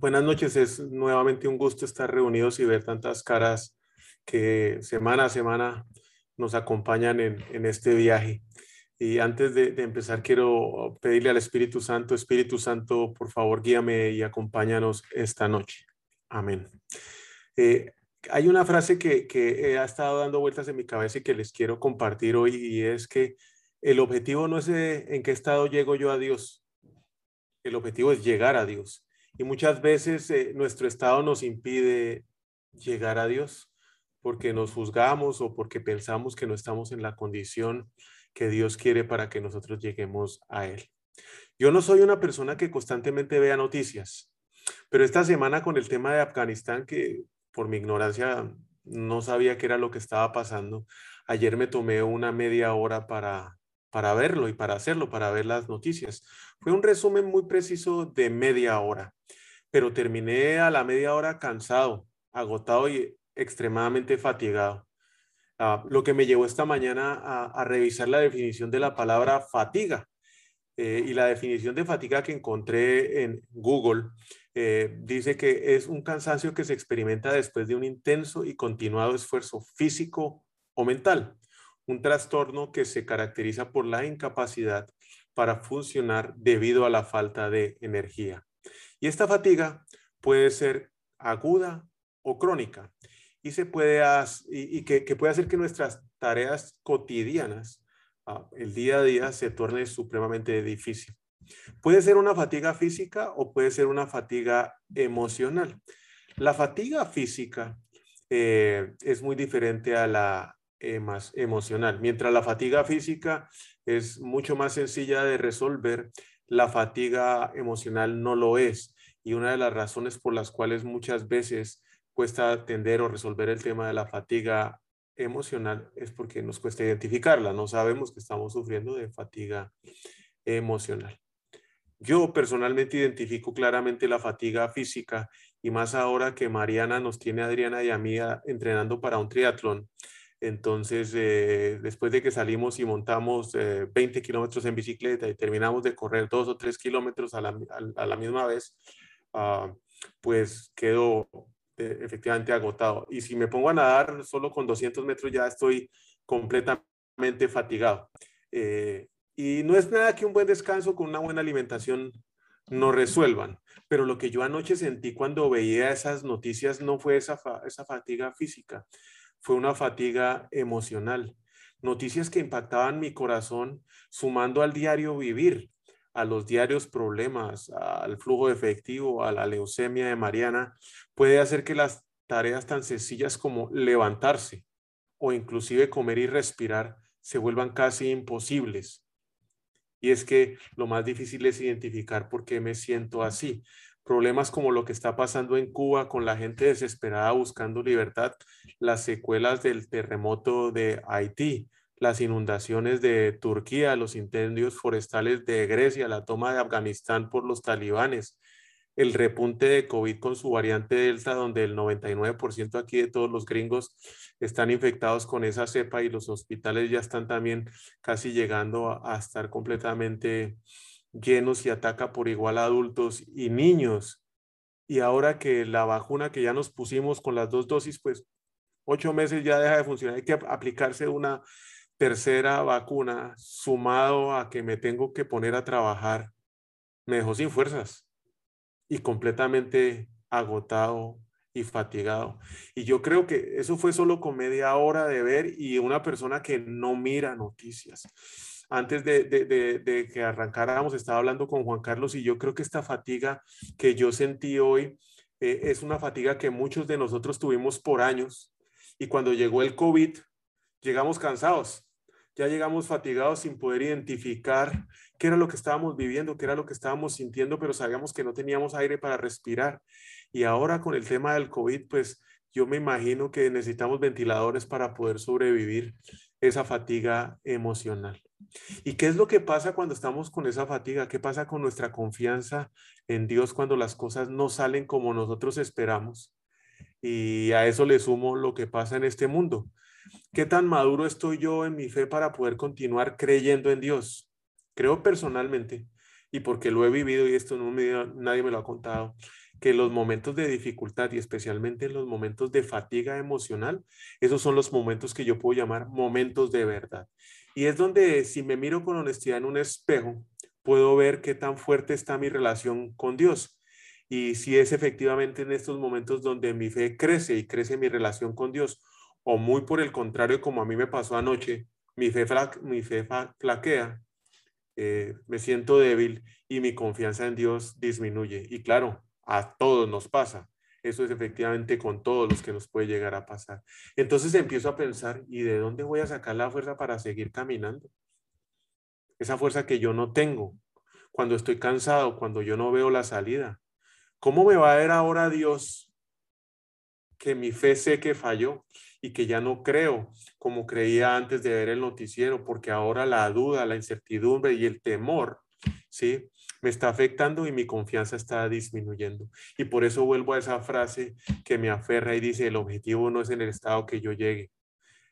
Buenas noches, es nuevamente un gusto estar reunidos y ver tantas caras que semana a semana nos acompañan en, este viaje. Y antes de, empezar, quiero pedirle al Espíritu Santo, Espíritu Santo, por favor, guíame y acompáñanos esta noche. Amén. Eh, hay una frase que, ha estado dando vueltas en mi cabeza y que les quiero compartir hoy y es que el objetivo no es en qué estado llego yo a Dios, el objetivo es llegar a Dios. Y muchas veces eh, nuestro estado nos impide llegar a Dios porque nos juzgamos o porque pensamos que no estamos en la condición que Dios quiere para que nosotros lleguemos a Él. Yo no soy una persona que constantemente vea noticias, pero esta semana con el tema de Afganistán, que por mi ignorancia no sabía qué era lo que estaba pasando, ayer me tomé una media hora para, para verlo y para hacerlo, para ver las noticias. Fue un resumen muy preciso de media hora pero terminé a la media hora cansado, agotado y extremadamente fatigado. Ah, lo que me llevó esta mañana a, revisar la definición de la palabra fatiga. Eh, y la definición de fatiga que encontré en Google eh, dice que es un cansancio que se experimenta después de un intenso y continuado esfuerzo físico o mental, un trastorno que se caracteriza por la incapacidad para funcionar debido a la falta de energía. Y esta fatiga puede ser aguda o crónica y, se puede, y, que, puede hacer que nuestras tareas cotidianas, ah, el día a día, se torne supremamente difícil. Puede ser una fatiga física o puede ser una fatiga emocional. La fatiga física eh, es muy diferente a la emocional. Mientras la fatiga física es mucho más sencilla de resolver, la fatiga emocional no lo es. Y una de las razones por las cuales muchas veces cuesta atender o resolver el tema de la fatiga emocional es porque nos cuesta identificarla. No sabemos que estamos sufriendo de fatiga emocional. Yo personalmente identifico claramente la fatiga física y más ahora que Mariana nos tiene Adriana y a mí entrenando para un triatlón. Entonces, eh, después de que salimos y montamos 20 eh, kilómetros en bicicleta y terminamos de correr dos o tres kilómetros a la, misma vez, ah, pues quedo eh, efectivamente agotado. Y si me pongo a nadar solo con 200 metros ya estoy completamente fatigado. y no es nada que un buen descanso con una buena alimentación no resuelvan. Pero lo que yo anoche sentí cuando veía esas noticias no fue esa, esa fatiga física, fue una fatiga emocional. Noticias que impactaban mi corazón sumando al diario vivir, a los diarios problemas, al flujo efectivo, a la leucemia de Mariana, puede hacer que las tareas tan sencillas como levantarse o inclusive comer y respirar se vuelvan casi imposibles. Y es que lo más difícil es identificar por qué me siento así. Problemas como lo que está pasando en Cuba con la gente desesperada buscando libertad, las secuelas del terremoto de Haití, las inundaciones de Turquía, los incendios forestales de Grecia, la toma de Afganistán por los talibanes, el repunte de COVID con su variante Delta, donde el 99% aquí de todos los gringos están infectados con esa cepa y los hospitales ya están también casi llegando a, a estar completamente llenos y ataca por igual a adultos y niños. Y ahora que la vacuna que ya nos pusimos con las dos dosis, pues ocho meses ya deja de funcionar. Hay que aplicarse una tercera vacuna sumado a que me tengo que poner a trabajar. Me dejó sin fuerzas y completamente agotado y fatigado. Y yo creo que eso fue solo con media hora de ver y una persona que no mira noticias antes de, que arrancáramos, estaba hablando con Juan Carlos y yo creo que esta fatiga que yo sentí hoy eh, es una fatiga que muchos de nosotros tuvimos por años y cuando llegó el COVID, llegamos cansados. Ya llegamos fatigados sin poder identificar qué era lo que estábamos viviendo, qué era lo que estábamos sintiendo, pero sabíamos que no teníamos aire para respirar. Y ahora con el tema del COVID, pues yo me imagino que necesitamos ventiladores para poder sobrevivir esa fatiga emocional. ¿Y qué es lo que pasa cuando estamos con esa fatiga? ¿Qué pasa con nuestra confianza en Dios cuando las cosas no salen como nosotros esperamos? Y a eso le sumo lo que pasa en este mundo. ¿Qué tan maduro estoy yo en mi fe para poder continuar creyendo en Dios? Creo personalmente, y porque lo he vivido y esto no nadie me lo ha contado, que los momentos de dificultad y especialmente en los momentos de fatiga emocional, esos son los momentos que yo puedo llamar momentos de verdad. Y es donde si me miro con honestidad en un espejo, puedo ver qué tan fuerte está mi relación con Dios. Y si es efectivamente en estos momentos donde mi fe crece y crece mi relación con Dios, o muy por el contrario, como a mí me pasó anoche, mi fe, mi fe flaquea, eh, me siento débil y mi confianza en Dios disminuye. Y claro, a todos nos pasa. Eso es efectivamente con todos los que nos puede llegar a pasar. Entonces empiezo a pensar, ¿y de dónde voy a sacar la fuerza para seguir caminando? Esa fuerza que yo no tengo cuando estoy cansado, cuando yo no veo la salida. ¿Cómo me va a ver ahora Dios que mi fe sé que falló y que ya no creo como creía antes de ver el noticiero, porque ahora la duda, la incertidumbre y el temor, ¿sí? Me está afectando y mi confianza está disminuyendo. Y por eso vuelvo a esa frase que me aferra y dice, el objetivo no es en el estado que yo llegue,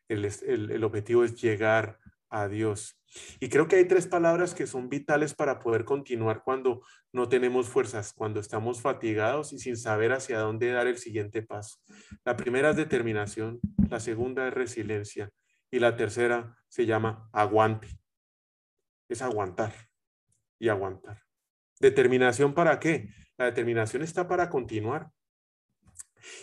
el, el, el objetivo es llegar a Dios. Y creo que hay tres palabras que son vitales para poder continuar cuando no tenemos fuerzas, cuando estamos fatigados y sin saber hacia dónde dar el siguiente paso. La primera es determinación, la segunda es resiliencia y la tercera se llama aguante. Es aguantar y aguantar. ¿Determinación para qué? La determinación está para continuar.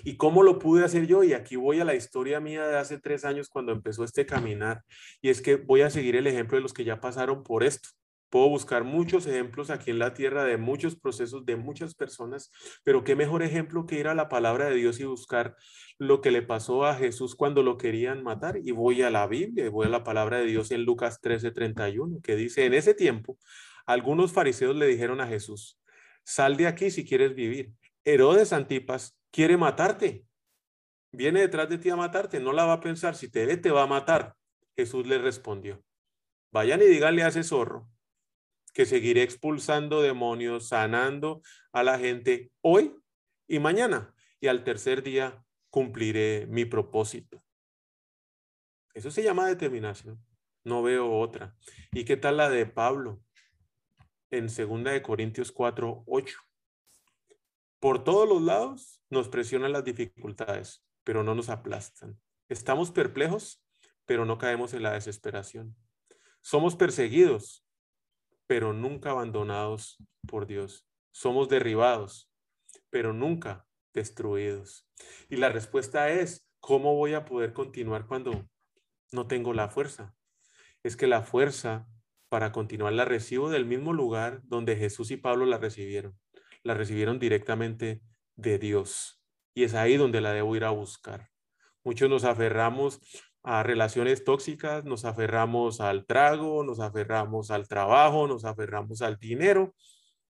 ¿Y cómo lo pude hacer yo? Y aquí voy a la historia mía de hace tres años cuando empezó este caminar. Y es que voy a seguir el ejemplo de los que ya pasaron por esto. Puedo buscar muchos ejemplos aquí en la tierra de muchos procesos de muchas personas, pero qué mejor ejemplo que ir a la palabra de Dios y buscar lo que le pasó a Jesús cuando lo querían matar. Y voy a la Biblia, voy a la palabra de Dios en Lucas 13:31, que dice, en ese tiempo, algunos fariseos le dijeron a Jesús, sal de aquí si quieres vivir. Herodes Antipas quiere matarte. Viene detrás de ti a matarte. No la va a pensar. Si te ve, te va a matar. Jesús le respondió. Vayan y díganle a ese zorro que seguiré expulsando demonios, sanando a la gente hoy y mañana. Y al tercer día cumpliré mi propósito. Eso se llama determinación. No veo otra. ¿Y qué tal la de Pablo? En 2 de Corintios 4, 8. Por todos los lados nos presionan las dificultades, pero no nos aplastan. Estamos perplejos, pero no caemos en la desesperación. Somos perseguidos, pero nunca abandonados por Dios. Somos derribados, pero nunca destruidos. Y la respuesta es, ¿cómo voy a poder continuar cuando no tengo la fuerza? Es que la fuerza para continuar la recibo del mismo lugar donde Jesús y Pablo la recibieron la recibieron directamente de Dios. Y es ahí donde la debo ir a buscar. Muchos nos aferramos a relaciones tóxicas, nos aferramos al trago, nos aferramos al trabajo, nos aferramos al dinero,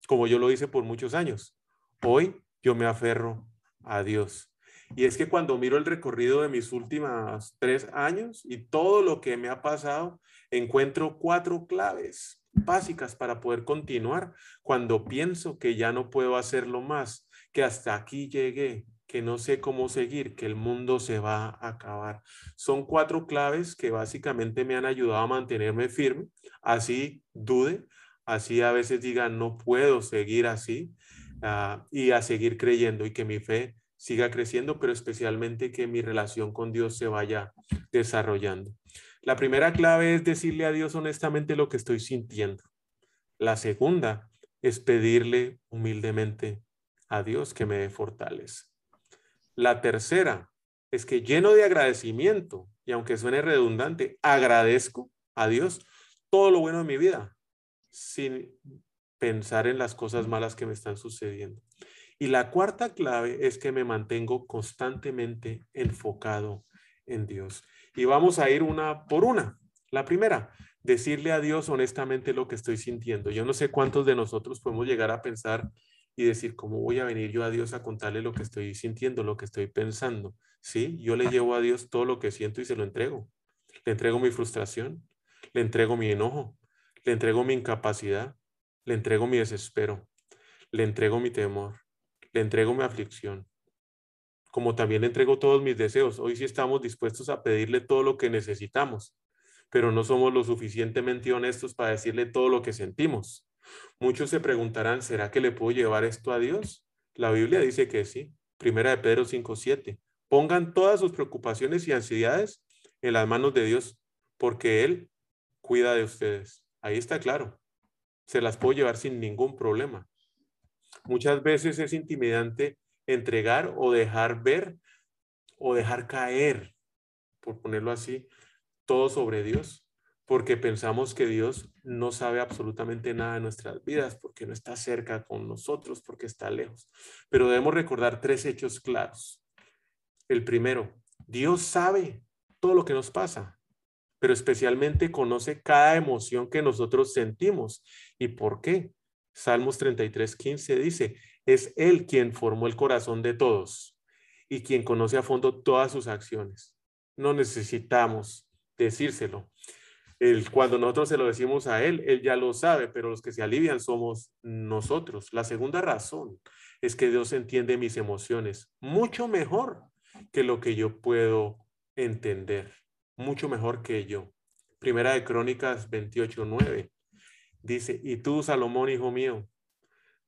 como yo lo hice por muchos años. Hoy yo me aferro a Dios. Y es que cuando miro el recorrido de mis últimos tres años y todo lo que me ha pasado, encuentro cuatro claves básicas para poder continuar cuando pienso que ya no puedo hacerlo más, que hasta aquí llegué, que no sé cómo seguir, que el mundo se va a acabar. Son cuatro claves que básicamente me han ayudado a mantenerme firme, así dude, así a veces diga no puedo seguir así ah, y a seguir creyendo y que mi fe siga creciendo, pero especialmente que mi relación con Dios se vaya desarrollando. La primera clave es decirle a Dios honestamente lo que estoy sintiendo. La segunda es pedirle humildemente a Dios que me dé fortaleza. La tercera es que lleno de agradecimiento, y aunque suene redundante, agradezco a Dios todo lo bueno de mi vida, sin pensar en las cosas malas que me están sucediendo. Y la cuarta clave es que me mantengo constantemente enfocado en Dios. Y vamos a ir una por una. La primera, decirle a Dios honestamente lo que estoy sintiendo. Yo no sé cuántos de nosotros podemos llegar a pensar y decir, ¿cómo voy a venir yo a Dios a contarle lo que estoy sintiendo, lo que estoy pensando? Sí, yo le llevo a Dios todo lo que siento y se lo entrego. Le entrego mi frustración, le entrego mi enojo, le entrego mi incapacidad, le entrego mi desespero, le entrego mi temor, le entrego mi aflicción, como también le entrego todos mis deseos. Hoy sí estamos dispuestos a pedirle todo lo que necesitamos, pero no somos lo suficientemente honestos para decirle todo lo que sentimos. Muchos se preguntarán, ¿será que le puedo llevar esto a Dios? La Biblia dice que sí. Primera de Pedro 5.7. Pongan todas sus preocupaciones y ansiedades en las manos de Dios, porque Él cuida de ustedes. Ahí está claro. Se las puedo llevar sin ningún problema. Muchas veces es intimidante entregar o dejar ver o dejar caer, por ponerlo así, todo sobre Dios, porque pensamos que Dios no sabe absolutamente nada de nuestras vidas, porque no está cerca con nosotros, porque está lejos. Pero debemos recordar tres hechos claros. El primero, Dios sabe todo lo que nos pasa, pero especialmente conoce cada emoción que nosotros sentimos. ¿Y por qué? Salmos 33, 15 dice, es Él quien formó el corazón de todos y quien conoce a fondo todas sus acciones. No necesitamos decírselo. El, cuando nosotros se lo decimos a Él, Él ya lo sabe, pero los que se alivian somos nosotros. La segunda razón es que Dios entiende mis emociones mucho mejor que lo que yo puedo entender, mucho mejor que yo. Primera de Crónicas 28, 9. Dice, y tú, Salomón, hijo mío,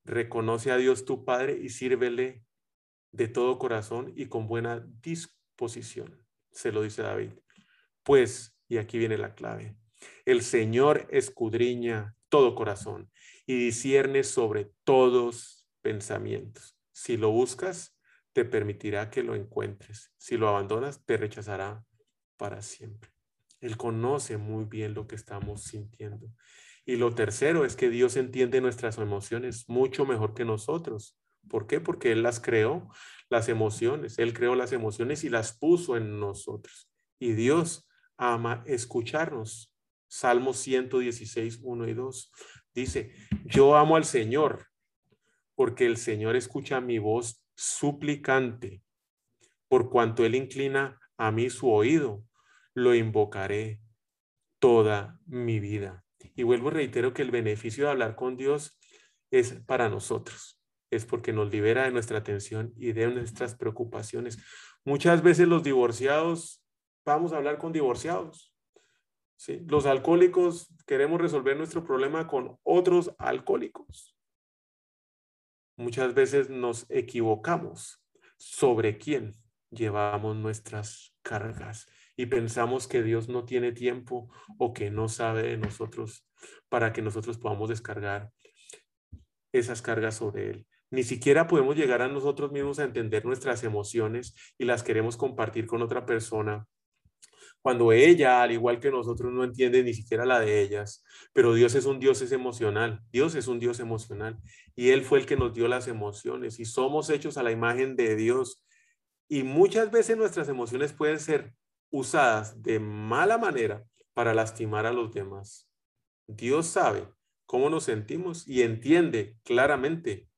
reconoce a Dios tu Padre y sírvele de todo corazón y con buena disposición. Se lo dice David. Pues, y aquí viene la clave, el Señor escudriña todo corazón y discierne sobre todos pensamientos. Si lo buscas, te permitirá que lo encuentres. Si lo abandonas, te rechazará para siempre. Él conoce muy bien lo que estamos sintiendo. Y lo tercero es que Dios entiende nuestras emociones mucho mejor que nosotros. ¿Por qué? Porque Él las creó, las emociones. Él creó las emociones y las puso en nosotros. Y Dios ama escucharnos. Salmo 116, 1 y 2 dice, yo amo al Señor porque el Señor escucha mi voz suplicante. Por cuanto Él inclina a mí su oído, lo invocaré toda mi vida. Y vuelvo y reitero que el beneficio de hablar con Dios es para nosotros, es porque nos libera de nuestra atención y de nuestras preocupaciones. Muchas veces los divorciados, vamos a hablar con divorciados. ¿sí? Los alcohólicos queremos resolver nuestro problema con otros alcohólicos. Muchas veces nos equivocamos sobre quién llevamos nuestras cargas y pensamos que Dios no tiene tiempo o que no sabe de nosotros para que nosotros podamos descargar esas cargas sobre Él. Ni siquiera podemos llegar a nosotros mismos a entender nuestras emociones y las queremos compartir con otra persona cuando ella, al igual que nosotros, no entiende ni siquiera la de ellas. Pero Dios es un Dios emocional. Dios es un Dios emocional. Y Él fue el que nos dio las emociones. Y somos hechos a la imagen de Dios. Y muchas veces nuestras emociones pueden ser usadas de mala manera para lastimar a los demás. Dios sabe cómo nos sentimos y entiende claramente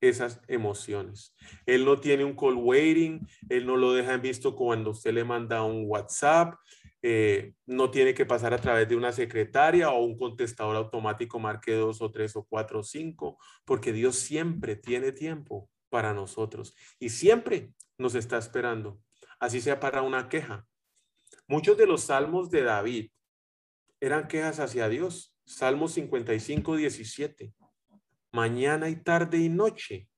esas emociones. Él no tiene un call waiting, él no lo deja en visto cuando usted le manda un WhatsApp, eh, no tiene que pasar a través de una secretaria o un contestador automático marque dos o tres o cuatro o cinco, porque Dios siempre tiene tiempo para nosotros y siempre nos está esperando, así sea para una queja, Muchos de los salmos de David eran quejas hacia Dios. Salmo 55, 17. Mañana y tarde y noche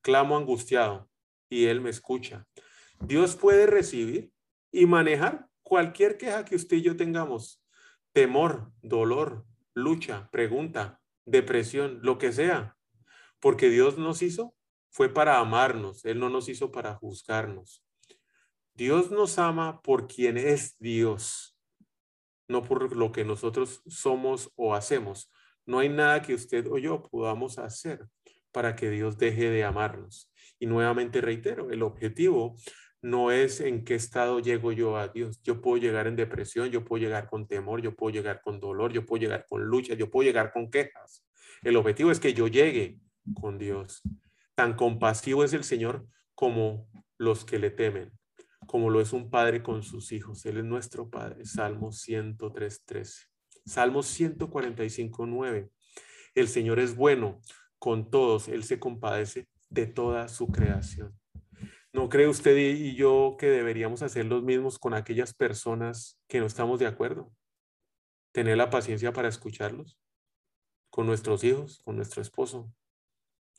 clamo angustiado y Él me escucha. Dios puede recibir y manejar cualquier queja que usted y yo tengamos. Temor, dolor, lucha, pregunta, depresión, lo que sea. Porque Dios nos hizo fue para amarnos, Él no nos hizo para juzgarnos. Dios nos ama por quien es Dios, no por lo que nosotros somos o hacemos. No hay nada que usted o yo podamos hacer para que Dios deje de amarnos. Y nuevamente reitero, el objetivo no es en qué estado llego yo a Dios. Yo puedo llegar en depresión, yo puedo llegar con temor, yo puedo llegar con dolor, yo puedo llegar con lucha, yo puedo llegar con quejas. El objetivo es que yo llegue con Dios. Tan compasivo es el Señor como los que le temen como lo es un padre con sus hijos. Él es nuestro Padre. Salmo 103, 13. Salmo 145, 9. El Señor es bueno con todos. Él se compadece de toda su creación. ¿No cree usted y yo que deberíamos hacer los mismos con aquellas personas que no estamos de acuerdo? Tener la paciencia para escucharlos, con nuestros hijos, con nuestro esposo,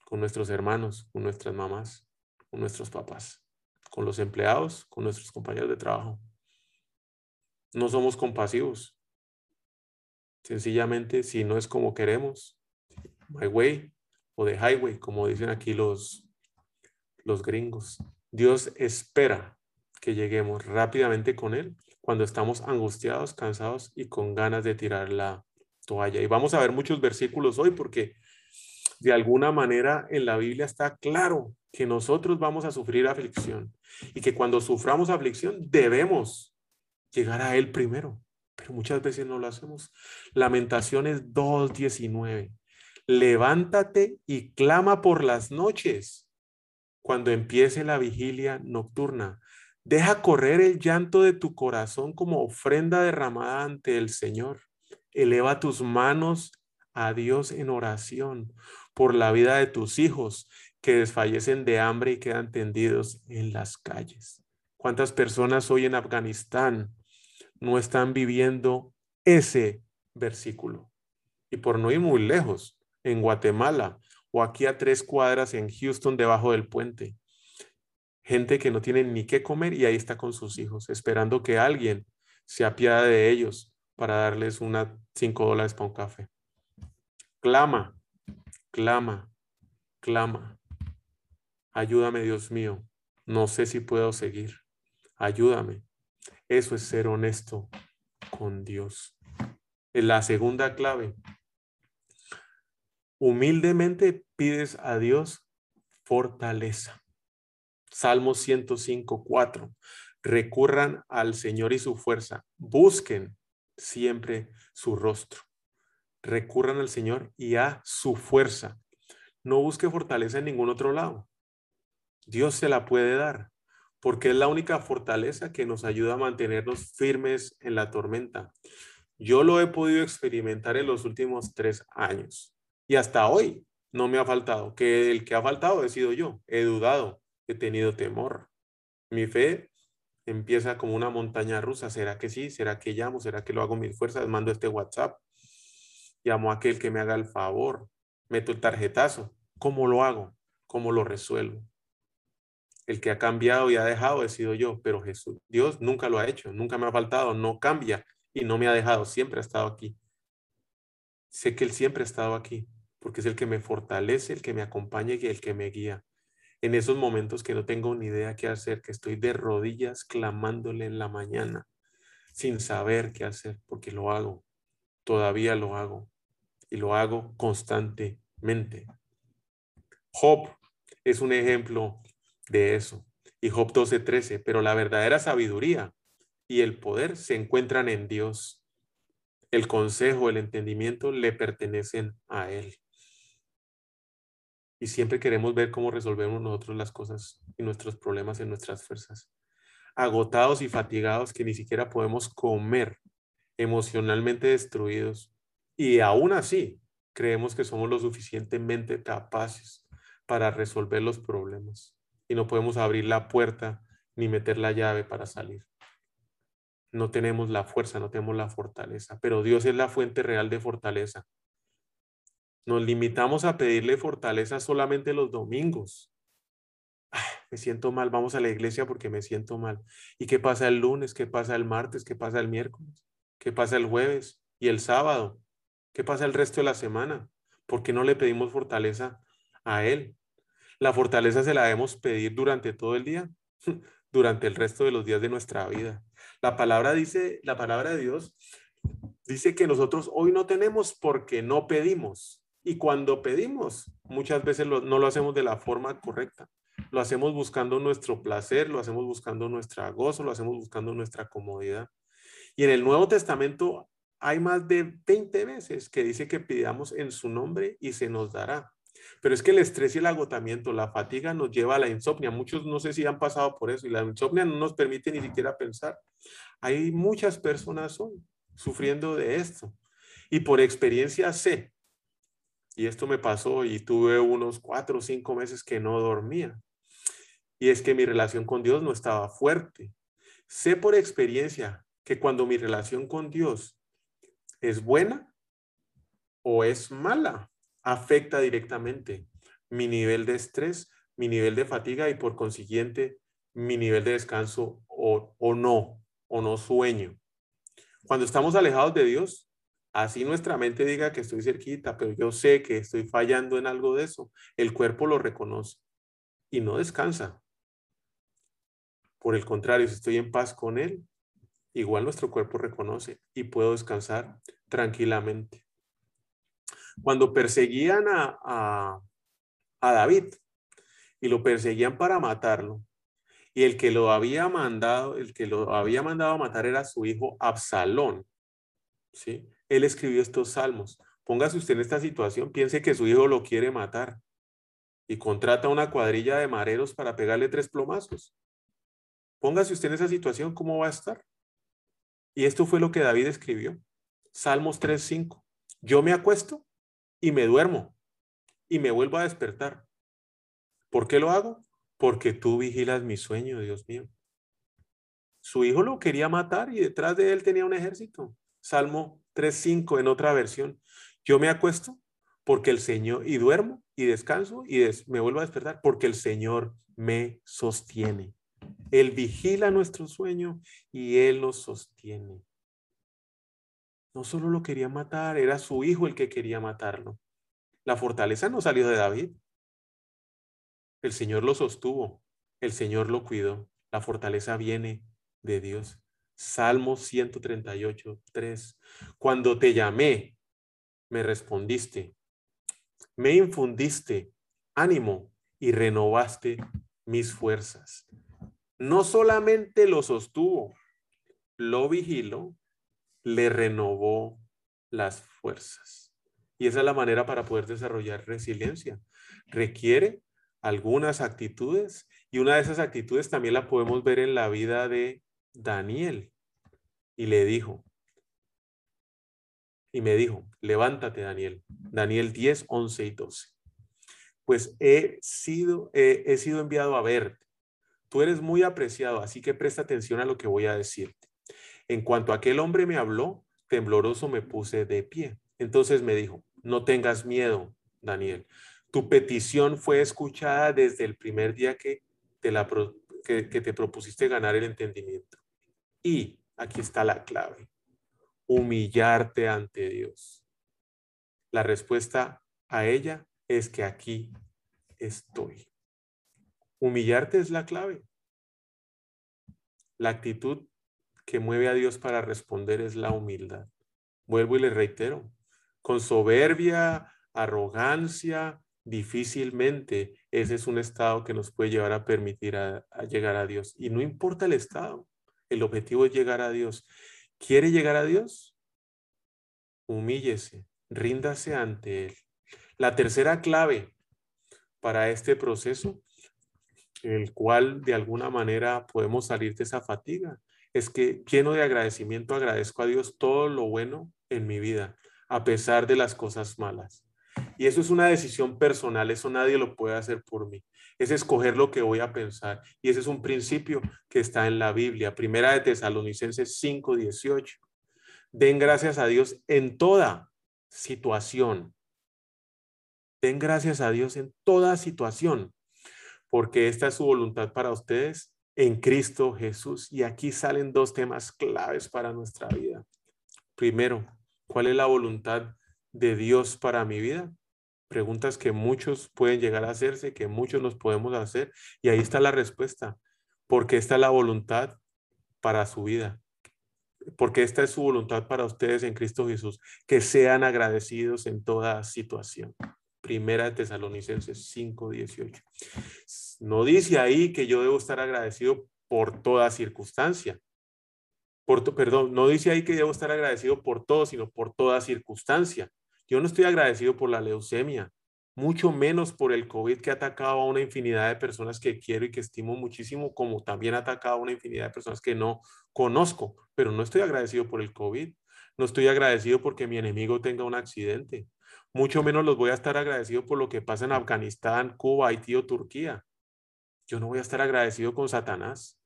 con nuestros hermanos, con nuestras mamás, con nuestros papás, con los empleados, con nuestros compañeros de trabajo. No somos compasivos. Sencillamente, si no es como queremos, my way o the highway, como dicen aquí los, los gringos. Dios espera que lleguemos rápidamente con Él cuando estamos angustiados, cansados y con ganas de tirar la toalla. Y vamos a ver muchos versículos hoy porque de alguna manera en la Biblia está claro que nosotros vamos a sufrir aflicción y que cuando suframos aflicción debemos llegar a Él primero, pero muchas veces no lo hacemos. Lamentaciones 2.19. Levántate y clama por las noches cuando empiece la vigilia nocturna. Deja correr el llanto de tu corazón como ofrenda derramada ante el Señor. Eleva tus manos a Dios en oración por la vida de tus hijos que desfallecen de hambre y quedan tendidos en las calles. ¿Cuántas personas hoy en Afganistán no están viviendo ese versículo? Y por no ir muy lejos, en Guatemala o aquí a tres cuadras en Houston debajo del puente. Gente que no tiene ni qué comer y ahí está con sus hijos, esperando que alguien se apiade de ellos para darles una cinco dólares para un café. Clama, clama, clama. Ayúdame, Dios mío. No sé si puedo seguir. Ayúdame. Eso es ser honesto con Dios. La segunda clave. Humildemente pides a Dios fortaleza. Salmo 105, 4. Recurran al Señor y su fuerza. Busquen siempre su rostro. Recurran al Señor y a su fuerza. No busque fortaleza en ningún otro lado. Dios se la puede dar, porque es la única fortaleza que nos ayuda a mantenernos firmes en la tormenta. Yo lo he podido experimentar en los últimos tres años y hasta hoy no me ha faltado, que el que ha faltado he sido yo, he dudado, he tenido temor. Mi fe empieza como una montaña rusa. ¿Será que sí? ¿Será que llamo? ¿Será que lo hago mis fuerzas? Mando este WhatsApp. Llamo a aquel que me haga el favor. Meto el tarjetazo. ¿Cómo lo hago? ¿Cómo lo resuelvo? El que ha cambiado y ha dejado he sido yo, pero Jesús, Dios nunca lo ha hecho, nunca me ha faltado, no cambia y no me ha dejado, siempre ha estado aquí. Sé que Él siempre ha estado aquí, porque es el que me fortalece, el que me acompaña y el que me guía. En esos momentos que no tengo ni idea qué hacer, que estoy de rodillas clamándole en la mañana, sin saber qué hacer, porque lo hago, todavía lo hago y lo hago constantemente. Job es un ejemplo de eso. Y Job 12:13, pero la verdadera sabiduría y el poder se encuentran en Dios. El consejo, el entendimiento le pertenecen a Él. Y siempre queremos ver cómo resolvemos nosotros las cosas y nuestros problemas en nuestras fuerzas. Agotados y fatigados que ni siquiera podemos comer, emocionalmente destruidos. Y aún así, creemos que somos lo suficientemente capaces para resolver los problemas y no podemos abrir la puerta ni meter la llave para salir. No tenemos la fuerza, no tenemos la fortaleza, pero Dios es la fuente real de fortaleza. Nos limitamos a pedirle fortaleza solamente los domingos. me siento mal, vamos a la iglesia porque me siento mal. ¿Y qué pasa el lunes? ¿Qué pasa el martes? ¿Qué pasa el miércoles? ¿Qué pasa el jueves y el sábado? ¿Qué pasa el resto de la semana? ¿Por qué no le pedimos fortaleza a Él? La fortaleza se la debemos pedir durante todo el día, durante el resto de los días de nuestra vida. La palabra dice, la palabra de Dios dice que nosotros hoy no tenemos porque no pedimos. Y cuando pedimos, muchas veces no lo hacemos de la forma correcta. Lo hacemos buscando nuestro placer, lo hacemos buscando nuestra gozo, lo hacemos buscando nuestra comodidad. Y en el Nuevo Testamento hay más de 20 veces que dice que pidamos en su nombre y se nos dará. Pero es que el estrés y el agotamiento, la fatiga nos lleva a la insomnia. Muchos no sé si han pasado por eso y la insomnia no nos permite ni siquiera pensar. Hay muchas personas hoy sufriendo de esto. Y por experiencia sé, y esto me pasó y tuve unos cuatro o cinco meses que no dormía. Y es que mi relación con Dios no estaba fuerte. Sé por experiencia que cuando mi relación con Dios es buena o es mala, afecta directamente mi nivel de estrés, mi nivel de fatiga y por consiguiente mi nivel de descanso o, o no, o no sueño. Cuando estamos alejados de Dios, así nuestra mente diga que estoy cerquita, pero yo sé que estoy fallando en algo de eso, el cuerpo lo reconoce y no descansa. Por el contrario, si estoy en paz con Él, igual nuestro cuerpo reconoce y puedo descansar tranquilamente. Cuando perseguían a, a, David y lo perseguían para matarlo, y el que lo había mandado, el que lo había mandado a matar era su hijo Absalón. ¿sí? Él escribió estos salmos. Póngase usted en esta situación, piense que su hijo lo quiere matar y contrata una cuadrilla de mareros para pegarle tres plomazos. Póngase usted en esa situación, ¿cómo va a estar? Y esto fue lo que David escribió. Salmos 3:5. Yo me acuesto y me duermo y me vuelvo a despertar. ¿Por qué lo hago? porque tú vigilas mi sueño, Dios mío. Su hijo lo quería matar y detrás de él tenía un ejército. Salmo 3.5 en otra versión. Yo me acuesto porque el Señor, y duermo y descanso y me vuelvo a despertar porque el Señor me sostiene. Él vigila nuestro sueño y Él nos sostiene. No solo lo quería matar, era su hijo el que quería matarlo. La fortaleza no salió de David, el Señor lo sostuvo, el Señor lo cuidó. La fortaleza viene de Dios. Salmo 138, 3. Cuando te llamé, me respondiste, me infundiste ánimo y renovaste mis fuerzas. No solamente lo sostuvo, lo vigiló, le renovó las fuerzas. Y esa es la manera para poder desarrollar resiliencia. Requiere algunas actitudes y una de esas actitudes también la podemos ver en la vida de Daniel. Y le dijo, y me dijo, levántate Daniel. Daniel 10, 11 y 12. Pues he sido, he sido enviado a verte. Tú eres muy apreciado, así que presta atención a lo que voy a decirte. En cuanto aquel hombre me habló, tembloroso me puse de pie. Entonces me dijo, no tengas miedo, Daniel. Tu petición fue escuchada desde el primer día que te, que, te propusiste ganar el entendimiento. Y aquí está la clave, humillarte ante Dios. La respuesta a ella es que aquí estoy. Humillarte es la clave. La actitud que mueve a Dios para responder es la humildad. Vuelvo y le reitero, con soberbia, arrogancia, difícilmente ese es un estado que nos puede llevar a permitir a, llegar a Dios. Y no importa el estado, el objetivo es llegar a Dios. ¿Quiere llegar a Dios? Humíllese, ríndase ante Él. La tercera clave para este proceso, el cual de alguna manera podemos salir de esa fatiga, es que lleno de agradecimiento agradezco a Dios todo lo bueno en mi vida, a pesar de las cosas malas. Y eso es una decisión personal, eso nadie lo puede hacer por mí. Es escoger lo que voy a pensar. Y ese es un principio que está en la Biblia. Primera de Tesalonicenses 5, 18. Den gracias a Dios en toda situación. Den gracias a Dios en toda situación, porque esta es su voluntad para ustedes en Cristo Jesús. Y aquí salen dos temas claves para nuestra vida. Primero, ¿cuál es la voluntad de Dios para mi vida? preguntas que muchos pueden llegar a hacerse, que muchos nos podemos hacer. Y ahí está la respuesta, porque esta es la voluntad para su vida, porque esta es su voluntad para ustedes en Cristo Jesús, que sean agradecidos en toda situación. Primera de Tesalonicenses 5, 18. No dice ahí que yo debo estar agradecido por toda circunstancia. Por, perdón, no dice ahí que debo estar agradecido por todo, sino por toda circunstancia. Yo no estoy agradecido por la leucemia, mucho menos por el COVID que ha atacado a una infinidad de personas que quiero y que estimo muchísimo, como también ha atacado a una infinidad de personas que no conozco, pero no estoy agradecido por el COVID. No estoy agradecido porque mi enemigo tenga un accidente. Mucho menos los voy a estar agradecido por lo que pasa en Afganistán, Cuba, Haití o Turquía. Yo no voy a estar agradecido con Satanás,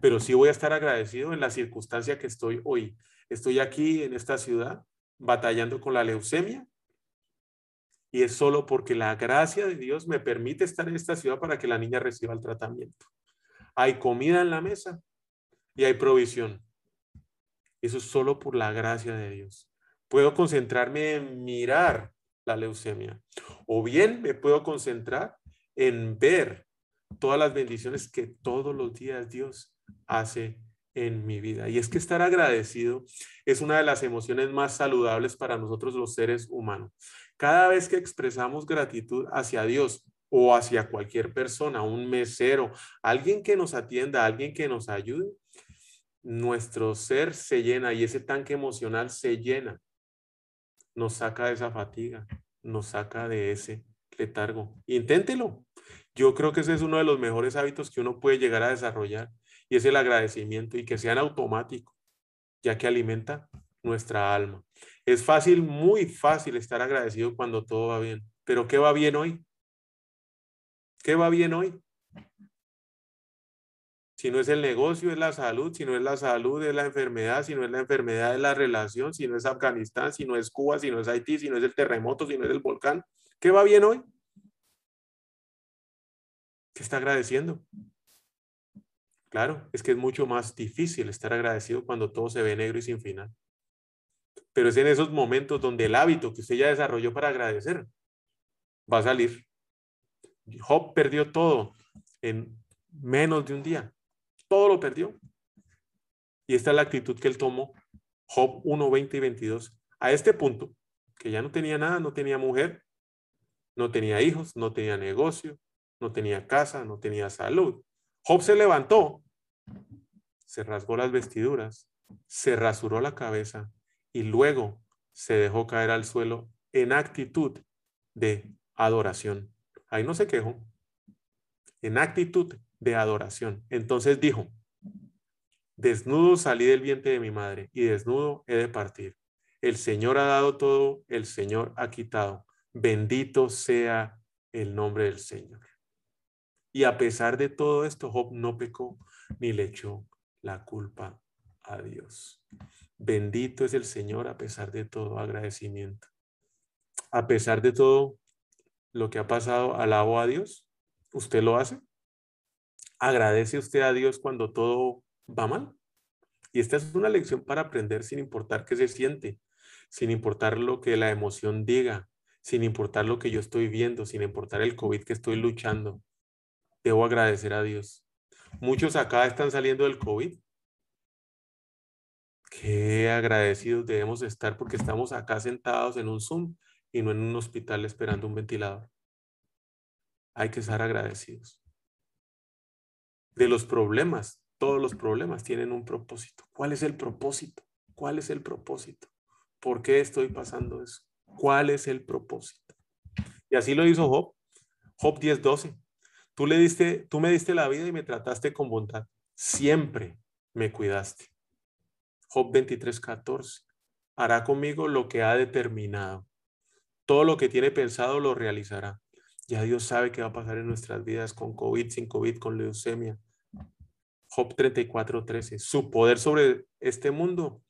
pero sí voy a estar agradecido en la circunstancia que estoy hoy. Estoy aquí en esta ciudad batallando con la leucemia Y es solo porque la gracia de Dios me permite estar en esta ciudad para que la niña reciba el tratamiento. Hay comida en la mesa y hay provisión. Eso es solo por la gracia de Dios. Puedo concentrarme en mirar la leucemia o bien me puedo concentrar en ver todas las bendiciones que todos los días Dios hace en mi vida. Y es que estar agradecido es una de las emociones más saludables para nosotros los seres humanos. Cada vez que expresamos gratitud hacia Dios o hacia cualquier persona, un mesero, alguien que nos atienda, alguien que nos ayude, nuestro ser se llena y ese tanque emocional se llena. Nos saca de esa fatiga, nos saca de ese letargo. Inténtelo. Yo creo que ese es uno de los mejores hábitos que uno puede llegar a desarrollar y es el agradecimiento y que sean automáticos, ya que alimenta nuestra alma. Es fácil, muy fácil estar agradecido cuando todo va bien, pero ¿qué va bien hoy? ¿Qué va bien hoy? Si no es el negocio, es la salud, si no es la salud, es la enfermedad, si no es la enfermedad, es la relación, si no es Afganistán, si no es Cuba, si no es Haití, si no es el terremoto, si no es el volcán. ¿Qué va bien hoy? ¿Qué está agradeciendo? Claro, es que es mucho más difícil estar agradecido cuando todo se ve negro y sin final. Pero es en esos momentos donde el hábito que usted ya desarrolló para agradecer va a salir. Job perdió todo en menos de un día. Todo lo perdió. Y esta es la actitud que él tomó. Job 1, 20 y 22. A este punto, que ya no tenía nada, no tenía mujer, no tenía hijos, no tenía negocio, no tenía casa, no tenía salud. Job se levantó, se rasgó las vestiduras, se rasuró la cabeza y luego se dejó caer al suelo en actitud de adoración. Ahí no se quejó. En actitud de adoración. Entonces dijo, desnudo salí del vientre de mi madre y desnudo he de partir. El Señor ha dado todo, el Señor ha quitado. Bendito sea el nombre del Señor. Y a pesar de todo esto, Job no pecó ni le echó la culpa a Dios. Bendito es el Señor a pesar de todo agradecimiento. A pesar de todo lo que ha pasado, alabo a Dios. ¿Usted lo hace? ¿Agradece usted a Dios cuando todo va mal? Y esta es una lección para aprender sin importar qué se siente, sin importar lo que la emoción diga, sin importar lo que yo estoy viendo, sin importar el COVID que estoy luchando debo agradecer a Dios. Muchos acá están saliendo del COVID. Qué agradecidos debemos estar porque estamos acá sentados en un Zoom y no en un hospital esperando un ventilador. Hay que estar agradecidos. De los problemas, todos los problemas tienen un propósito. ¿Cuál es el propósito? ¿Cuál es el propósito? ¿Por qué estoy pasando eso? ¿Cuál es el propósito? Y así lo hizo Job. Job 10:12. Tú, le diste, tú me diste la vida y me trataste con bondad. Siempre me cuidaste. Job 23, 14. Hará conmigo lo que ha determinado. Todo lo que tiene pensado lo realizará. Ya Dios sabe qué va a pasar en nuestras vidas con COVID, sin COVID, con leucemia. Job 34, 13. Su poder sobre este mundo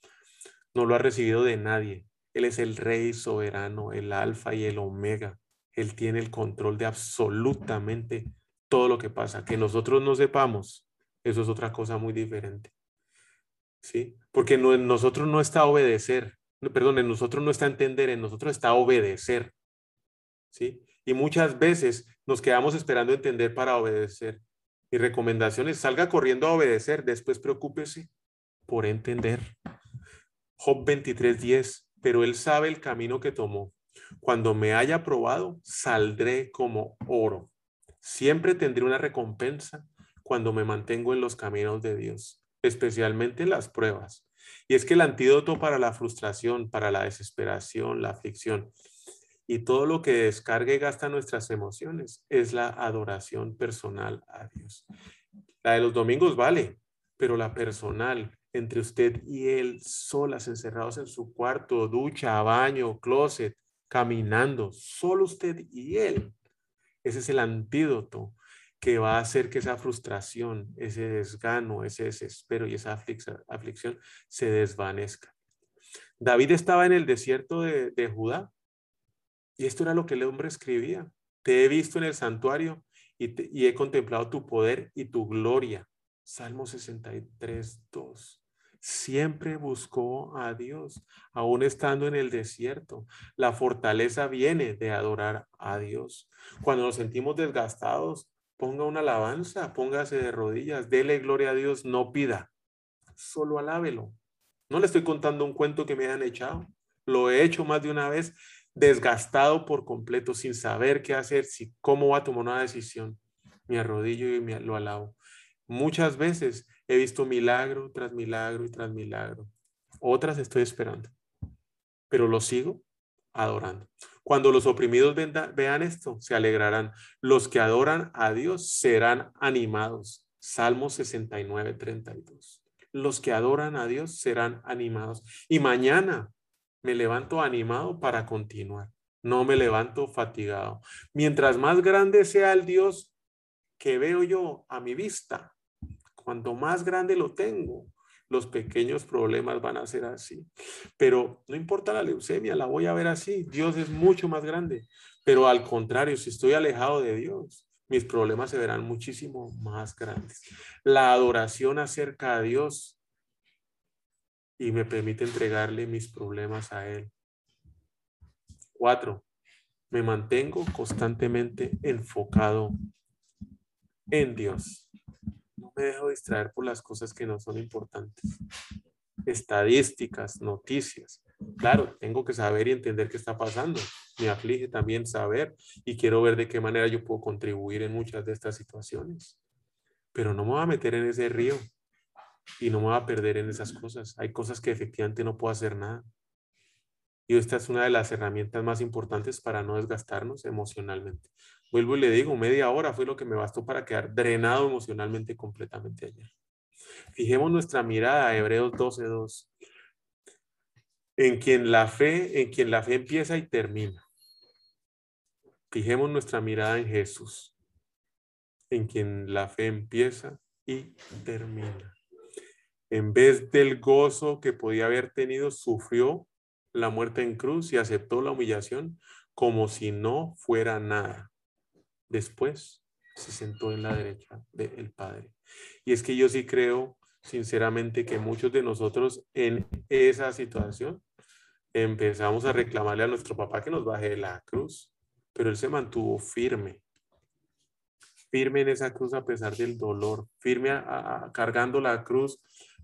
no lo ha recibido de nadie. Él es el rey soberano, el alfa y el omega. Él tiene el control de absolutamente todo lo que pasa. Que nosotros no sepamos, eso es otra cosa muy diferente. ¿Sí? Porque en nosotros no está obedecer, perdón, en nosotros no está entender, en nosotros está obedecer. ¿Sí? Y muchas veces nos quedamos esperando entender para obedecer. Mi recomendación es salga corriendo a obedecer, después preocúpese por entender. Job 23:10, pero él sabe el camino que tomó. Cuando me haya probado, saldré como oro. Siempre tendré una recompensa cuando me mantengo en los caminos de Dios, especialmente en las pruebas. Y es que el antídoto para la frustración, para la desesperación, la aflicción y todo lo que descarga y gasta nuestras emociones es la adoración personal a Dios. La de los domingos vale, pero la personal, entre usted y él, solas, encerrados en su cuarto, ducha, baño, closet, caminando, solo usted y él, ese es el antídoto que va a hacer que esa frustración, ese desgano, ese desespero y esa aflicción se desvanezca. David estaba en el desierto de, Judá Y esto era lo que el hombre escribía. Te he visto en el santuario y, he contemplado tu poder y tu gloria. Salmo 63, 2. Siempre buscó a Dios, aún estando en el desierto. La fortaleza viene de adorar a Dios. Cuando nos sentimos desgastados, ponga una alabanza, póngase de rodillas, dele gloria a Dios, no pida, solo alábelo. No le estoy contando un cuento que me han echado, lo he hecho más de una vez, desgastado por completo, sin saber qué hacer, si cómo va a tomar una decisión. Me arrodillo y me, lo alabo. Muchas veces he visto milagro tras milagro y tras milagro. Otras estoy esperando, pero lo sigo adorando. Cuando los oprimidos vean esto, se alegrarán. Los que adoran a Dios serán animados. Salmo 69, 32. Los que adoran a Dios serán animados. Y mañana me levanto animado para continuar. No me levanto fatigado. Mientras más grande sea el Dios que veo yo a mi vista, cuanto más grande lo tengo, los pequeños problemas van a ser así. Pero no importa la leucemia, la voy a ver así. Dios es mucho más grande. Pero al contrario, si estoy alejado de Dios, mis problemas se verán muchísimo más grandes. La adoración acerca a Dios y me permite entregarle mis problemas a Él. Cuatro, me mantengo constantemente enfocado en Dios. No me dejo distraer por las cosas que no son importantes. Estadísticas, noticias. Claro, tengo que saber y entender qué está pasando. Me aflige también saber y quiero ver de qué manera yo puedo contribuir en muchas de estas situaciones. Pero no me voy a meter en ese río y no me voy a perder en esas cosas. Hay cosas que efectivamente no puedo hacer nada. Y esta es una de las herramientas más importantes para no desgastarnos emocionalmente. Vuelvo y le digo, media hora fue lo que me bastó para quedar drenado emocionalmente completamente ayer. Fijemos nuestra mirada, Hebreos 12.2. En quien la fe, en quien la fe empieza y termina. Fijemos nuestra mirada en Jesús, en quien la fe empieza y termina en vez del gozo que podía haber tenido, sufrió la muerte en cruz y aceptó la humillación como si no fuera nada. Después se sentó en la derecha del Padre. Y es que yo sí creo, sinceramente, que muchos de nosotros en esa situación empezamos a reclamarle a nuestro papá que nos baje de la cruz, pero él se mantuvo firme, firme en esa cruz a pesar del dolor, firme cargando la cruz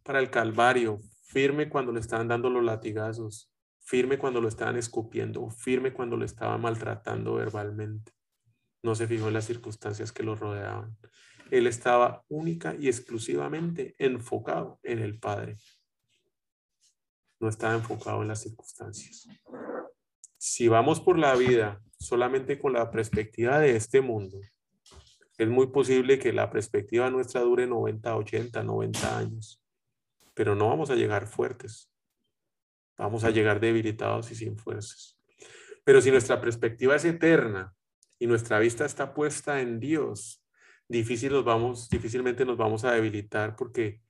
para el Calvario, firme cuando le estaban dando los latigazos, firme cuando lo estaban escupiendo, firme cuando lo estaban maltratando verbalmente. No se fijó en las circunstancias que lo rodeaban. Él estaba única y exclusivamente enfocado en el Padre. No estaba enfocado en las circunstancias. Si vamos por la vida solamente con la perspectiva de este mundo, es muy posible que la perspectiva nuestra dure 90, 80, 90 años pero no vamos a llegar fuertes. Vamos a llegar debilitados y sin fuerzas. Pero si nuestra perspectiva es eterna y nuestra vista está puesta en Dios, difícil nos vamos, difícilmente nos vamos a debilitar porque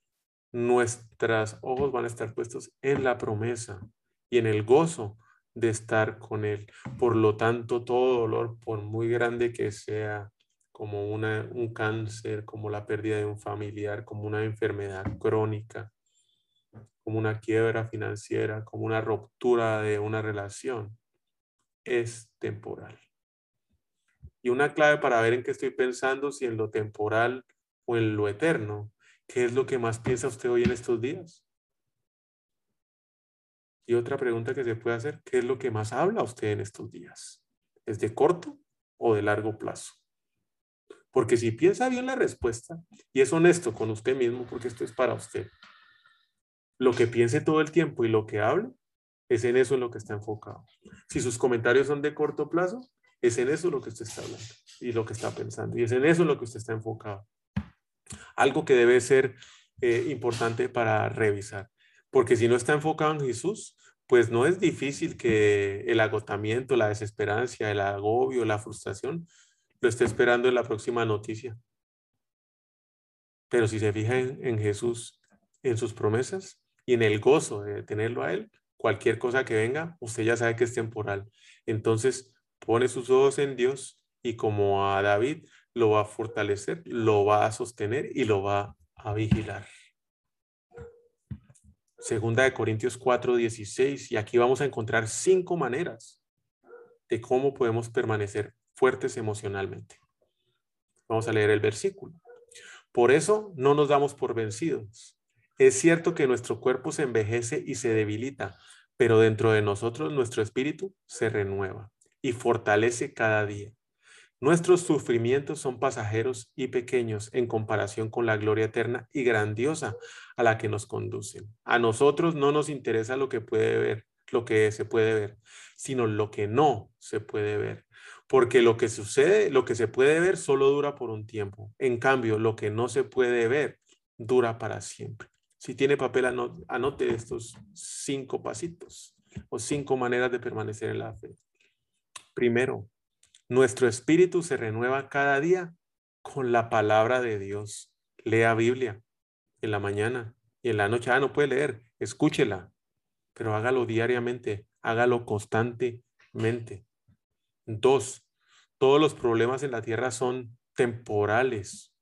nuestros ojos van a estar puestos en la promesa y en el gozo de estar con Él. Por lo tanto, todo dolor, por muy grande que sea, como una, un cáncer, como la pérdida de un familiar, como una enfermedad crónica, como una quiebra financiera, como una ruptura de una relación, es temporal. Y una clave para ver en qué estoy pensando, si en lo temporal o en lo eterno, ¿qué es lo que más piensa usted hoy en estos días? Y otra pregunta que se puede hacer, ¿qué es lo que más habla usted en estos días? ¿Es de corto o de largo plazo? Porque si piensa bien la respuesta y es honesto con usted mismo, porque esto es para usted, lo que piense todo el tiempo y lo que hable, es en eso en lo que está enfocado. Si sus comentarios son de corto plazo, es en eso lo que usted está hablando y lo que está pensando. Y es en eso lo que usted está enfocado. Algo que debe ser eh, importante para revisar. Porque si no está enfocado en Jesús, pues no es difícil que el agotamiento, la desesperanza, el agobio, la frustración, lo esté esperando en la próxima noticia. Pero si se fija en Jesús, en sus promesas, y en el gozo de tenerlo a Él, cualquier cosa que venga, usted ya sabe que es temporal. Entonces, pone sus ojos en Dios y como a David lo va a fortalecer, lo va a sostener y lo va a vigilar. Segunda de Corintios 4, 16. Y aquí vamos a encontrar cinco maneras de cómo podemos permanecer fuertes emocionalmente. Vamos a leer el versículo. Por eso no nos damos por vencidos. Es cierto que nuestro cuerpo se envejece y se debilita, pero dentro de nosotros nuestro espíritu se renueva y fortalece cada día. Nuestros sufrimientos son pasajeros y pequeños en comparación con la gloria eterna y grandiosa a la que nos conducen. A nosotros no nos interesa lo que puede ver, lo que se puede ver, sino lo que no se puede ver. Porque lo que sucede, lo que se puede ver solo dura por un tiempo. En cambio, lo que no se puede ver dura para siempre. Si tiene papel, anote estos cinco pasitos o cinco maneras de permanecer en la fe. Primero, nuestro espíritu se renueva cada día con la palabra de Dios. Lea Biblia en la mañana y en la noche. Ah, no puede leer, escúchela, pero hágalo diariamente, hágalo constantemente. Dos, todos los problemas en la tierra son temporales.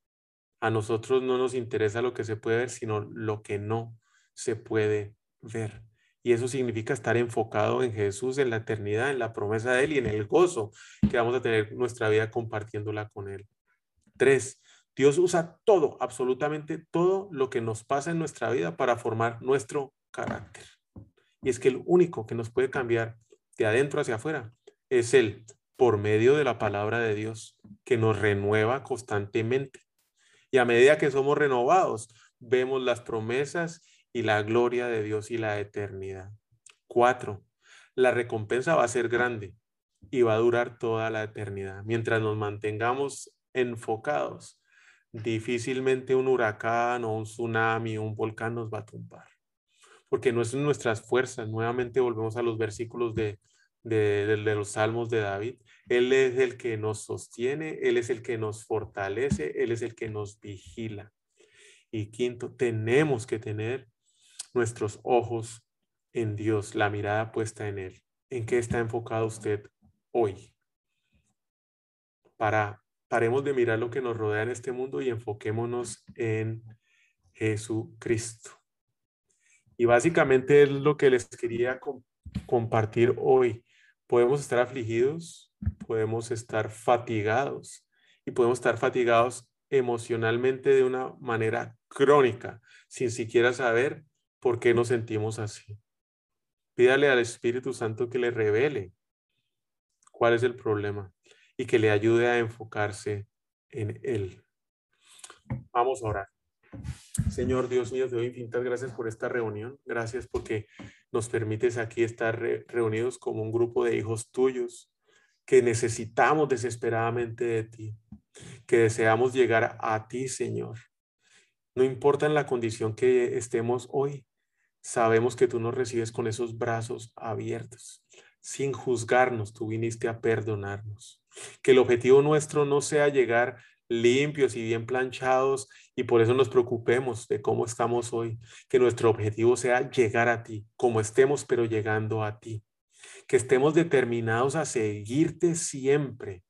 A nosotros no nos interesa lo que se puede ver, sino lo que no se puede ver. Y eso significa estar enfocado en Jesús, en la eternidad, en la promesa de Él y en el gozo que vamos a tener nuestra vida compartiéndola con Él. Tres, Dios usa todo, absolutamente todo lo que nos pasa en nuestra vida para formar nuestro carácter. Y es que el único que nos puede cambiar de adentro hacia afuera es Él, por medio de la palabra de Dios, que nos renueva constantemente. Y a medida que somos renovados, vemos las promesas y la gloria de Dios y la eternidad. Cuatro, la recompensa va a ser grande y va a durar toda la eternidad. Mientras nos mantengamos enfocados, difícilmente un huracán o un tsunami o un volcán nos va a tumbar. Porque no es nuestras fuerzas. Nuevamente volvemos a los versículos de, de, los salmos de David. Él es el que nos sostiene, Él es el que nos fortalece, Él es el que nos vigila. Y quinto, tenemos que tener nuestros ojos en Dios, la mirada puesta en Él. ¿En qué está enfocado usted hoy? Para, paremos de mirar lo que nos rodea en este mundo y enfoquémonos en Jesucristo. Y básicamente es lo que les quería compartir hoy. Podemos estar afligidos, podemos estar fatigados y podemos estar fatigados emocionalmente de una manera crónica, sin siquiera saber ¿Por qué nos sentimos así? Pídale al Espíritu Santo que le revele cuál es el problema y que le ayude a enfocarse en él. Vamos a orar. Señor Dios mío, te doy infinitas gracias por esta reunión. Gracias porque nos permites aquí estar reunidos como un grupo de hijos tuyos que necesitamos desesperadamente de ti, que deseamos llegar a ti, Señor. No importa en la condición que estemos hoy, Sabemos que tú nos recibes con esos brazos abiertos. Sin juzgarnos, tú viniste a perdonarnos. Que el objetivo nuestro no sea llegar limpios y bien planchados y por eso nos preocupemos de cómo estamos hoy. Que nuestro objetivo sea llegar a ti, como estemos, pero llegando a ti. Que estemos determinados a seguirte siempre.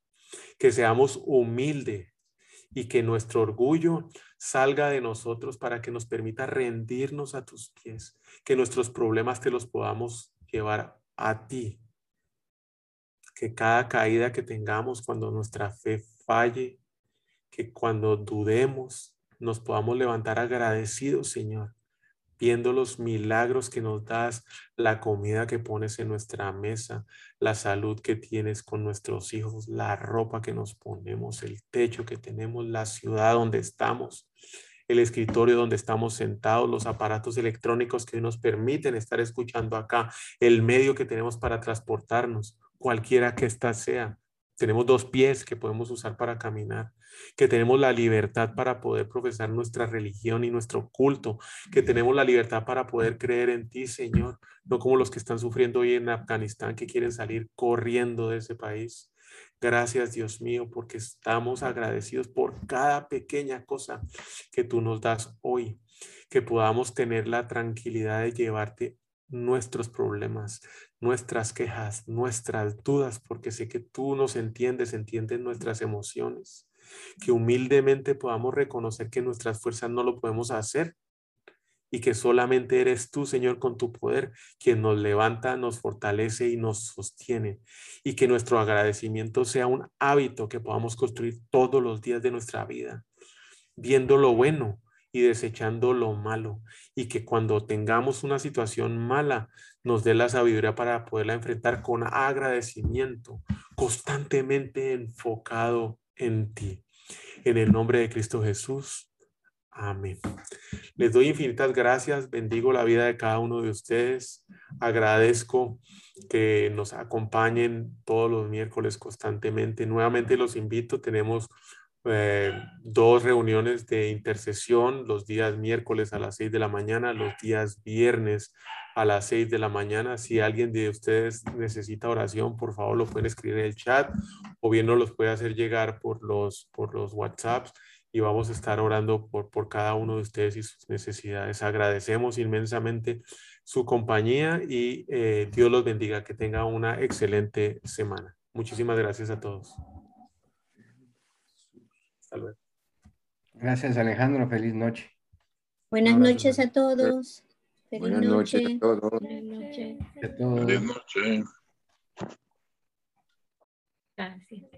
Que seamos humildes y que nuestro orgullo salga de nosotros para que nos permita rendirnos a tus pies, que nuestros problemas te los podamos llevar a ti, que cada caída que tengamos cuando nuestra fe falle, que cuando dudemos nos podamos levantar agradecidos, Señor, viendo los milagros que nos das, la comida que pones en nuestra mesa, la salud que tienes con nuestros hijos, la ropa que nos ponemos, el techo que tenemos, la ciudad donde estamos, el escritorio donde estamos sentados, los aparatos electrónicos que nos permiten estar escuchando acá, el medio que tenemos para transportarnos, cualquiera que ésta sea. Tenemos dos pies que podemos usar para caminar, que tenemos la libertad para poder profesar nuestra religión y nuestro culto, que tenemos la libertad para poder creer en ti, Señor, no como los que están sufriendo hoy en Afganistán, que quieren salir corriendo de ese país. Gracias, Dios mío, porque estamos agradecidos por cada pequeña cosa que tú nos das hoy, que podamos tener la tranquilidad de llevarte nuestros problemas, nuestras quejas, nuestras dudas, porque sé que tú nos entiendes, entiendes nuestras emociones, que humildemente podamos reconocer que nuestras fuerzas no lo podemos hacer y que solamente eres tú, Señor, con tu poder, quien nos levanta, nos fortalece y nos sostiene. Y que nuestro agradecimiento sea un hábito que podamos construir todos los días de nuestra vida, viendo lo bueno y desechando lo malo. Y que cuando tengamos una situación mala, nos dé la sabiduría para poderla enfrentar con agradecimiento, constantemente enfocado en ti. En el nombre de Cristo Jesús. Amén. Les doy infinitas gracias, bendigo la vida de cada uno de ustedes, agradezco que nos acompañen todos los miércoles constantemente. Nuevamente los invito, tenemos eh, dos reuniones de intercesión los días miércoles a las seis de la mañana, los días viernes a las seis de la mañana. Si alguien de ustedes necesita oración, por favor lo pueden escribir en el chat o bien nos los puede hacer llegar por los, por los WhatsApps y vamos a estar orando por, por cada uno de ustedes y sus necesidades. Agradecemos inmensamente su compañía y eh, Dios los bendiga. Que tenga una excelente semana. Muchísimas gracias a todos. Hasta luego. Gracias Alejandro. Feliz noche. Buenas noches a todos. Feliz Buenas noche. noches a todos. Buenas noches. A todos. Buenas noches. Gracias.